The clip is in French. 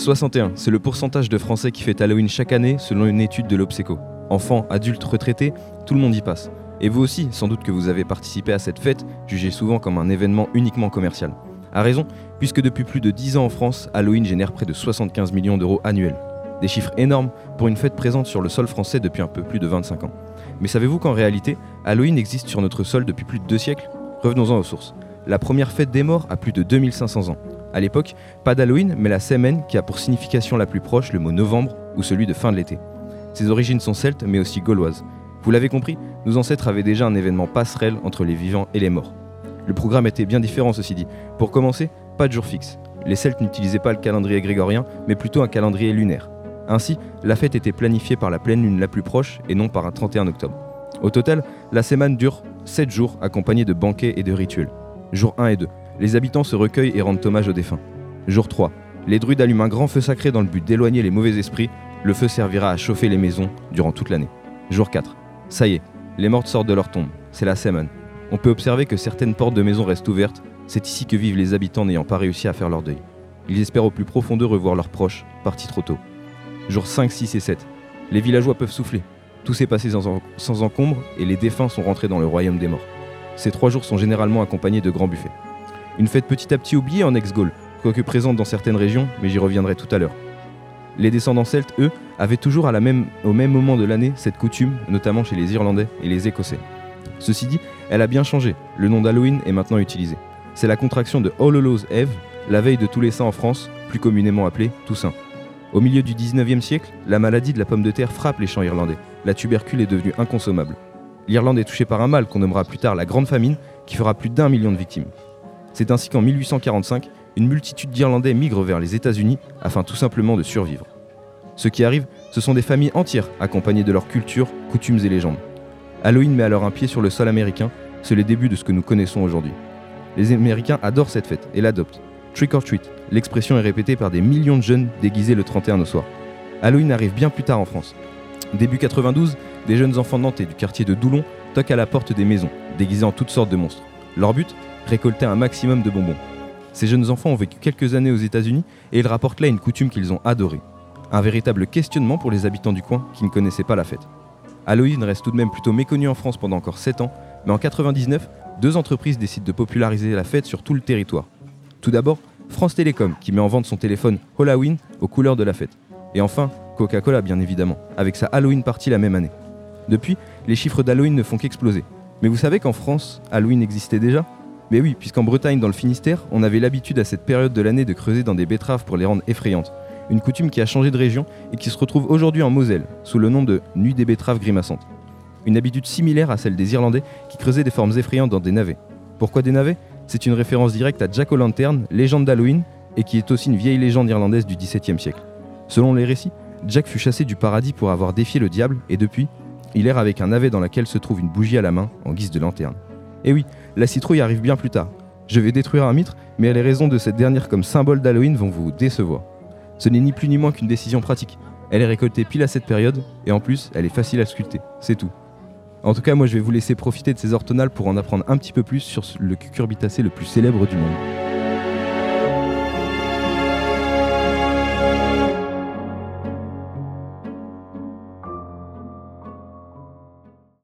61, c'est le pourcentage de Français qui fêtent Halloween chaque année selon une étude de l'Obseco. Enfants, adultes, retraités, tout le monde y passe. Et vous aussi, sans doute que vous avez participé à cette fête, jugée souvent comme un événement uniquement commercial. A raison, puisque depuis plus de 10 ans en France, Halloween génère près de 75 millions d'euros annuels. Des chiffres énormes pour une fête présente sur le sol français depuis un peu plus de 25 ans. Mais savez-vous qu'en réalité, Halloween existe sur notre sol depuis plus de deux siècles? Revenons-en aux sources. La première fête des morts a plus de 2500 ans. À l'époque, pas d'Halloween, mais la semaine qui a pour signification la plus proche le mot novembre ou celui de fin de l'été. Ses origines sont celtes mais aussi gauloises. Vous l'avez compris, nos ancêtres avaient déjà un événement passerelle entre les vivants et les morts. Le programme était bien différent ceci dit. Pour commencer, pas de jour fixe. Les Celtes n'utilisaient pas le calendrier grégorien, mais plutôt un calendrier lunaire. Ainsi, la fête était planifiée par la pleine lune la plus proche et non par un 31 octobre. Au total, la semaine dure 7 jours accompagnés de banquets et de rituels. Jour 1 et 2, les habitants se recueillent et rendent hommage aux défunts. Jour 3, les druides allument un grand feu sacré dans le but d'éloigner les mauvais esprits. Le feu servira à chauffer les maisons durant toute l'année. Jour 4, ça y est, les mortes sortent de leur tombe. C'est la semaine. On peut observer que certaines portes de maisons restent ouvertes. C'est ici que vivent les habitants n'ayant pas réussi à faire leur deuil. Ils espèrent au plus profond de revoir leurs proches, partis trop tôt. Jour 5, 6 et 7. Les villageois peuvent souffler. Tout s'est passé sans, sans encombre et les défunts sont rentrés dans le royaume des morts. Ces trois jours sont généralement accompagnés de grands buffets. Une fête petit à petit oubliée en ex-Gaule, quoique présente dans certaines régions, mais j'y reviendrai tout à l'heure. Les descendants celtes, eux, avaient toujours au même moment de l'année cette coutume, notamment chez les Irlandais et les Écossais. Ceci dit, elle a bien changé, le nom d'Halloween est maintenant utilisé. C'est la contraction de All Hallows Eve, la veille de tous les saints en France, plus communément appelée Toussaint. Au milieu du 19e siècle, la maladie de la pomme de terre frappe les champs irlandais. La tubercule est devenue inconsommable. L'Irlande est touchée par un mal qu'on nommera plus tard la Grande Famine, qui fera plus d'un million de victimes. C'est ainsi qu'en 1845, une multitude d'Irlandais migrent vers les États-Unis afin tout simplement de survivre. Ce qui arrive, ce sont des familles entières accompagnées de leur culture, coutumes et légendes. Halloween met alors un pied sur le sol américain, c'est le début de ce que nous connaissons aujourd'hui. Les Américains adorent cette fête et l'adoptent. Trick or treat, l'expression est répétée par des millions de jeunes déguisés le 31 au soir. Halloween arrive bien plus tard en France. Début 92, des jeunes enfants nantais du quartier de Doulon toquent à la porte des maisons, déguisés en toutes sortes de monstres. Leur but? Récolter un maximum de bonbons. Ces jeunes enfants ont vécu quelques années aux États-Unis et ils rapportent là une coutume qu'ils ont adorée. Un véritable questionnement pour les habitants du coin qui ne connaissaient pas la fête. Halloween reste tout de même plutôt méconnu en France pendant encore 7 ans, mais en 99, deux entreprises décident de populariser la fête sur tout le territoire. Tout d'abord, France Télécom qui met en vente son téléphone Halloween aux couleurs de la fête. Et enfin, Coca-Cola bien évidemment, avec sa Halloween party la même année. Depuis, les chiffres d'Halloween ne font qu'exploser. Mais vous savez qu'en France, Halloween existait déjà? Mais oui, puisqu'en Bretagne, dans le Finistère, on avait l'habitude à cette période de l'année de creuser dans des betteraves pour les rendre effrayantes. Une coutume qui a changé de région et qui se retrouve aujourd'hui en Moselle, sous le nom de Nuit des betteraves grimaçantes. Une habitude similaire à celle des Irlandais qui creusaient des formes effrayantes dans des navets. Pourquoi des navets? C'est une référence directe à Jack O'Lantern, légende d'Halloween, et qui est aussi une vieille légende irlandaise du XVIIe siècle. Selon les récits, Jack fut chassé du paradis pour avoir défié le diable, et depuis, il erre avec un navet dans lequel se trouve une bougie à la main, en guise de lanterne. Et oui, la citrouille arrive bien plus tard. Je vais détruire un mythe, mais les raisons de cette dernière comme symbole d'Halloween vont vous décevoir. Ce n'est ni plus ni moins qu'une décision pratique. Elle est récoltée pile à cette période, et en plus, elle est facile à sculpter. C'est tout. En tout cas, moi je vais vous laisser profiter de ces orthonales pour en apprendre un petit peu plus sur le cucurbitacé le plus célèbre du monde.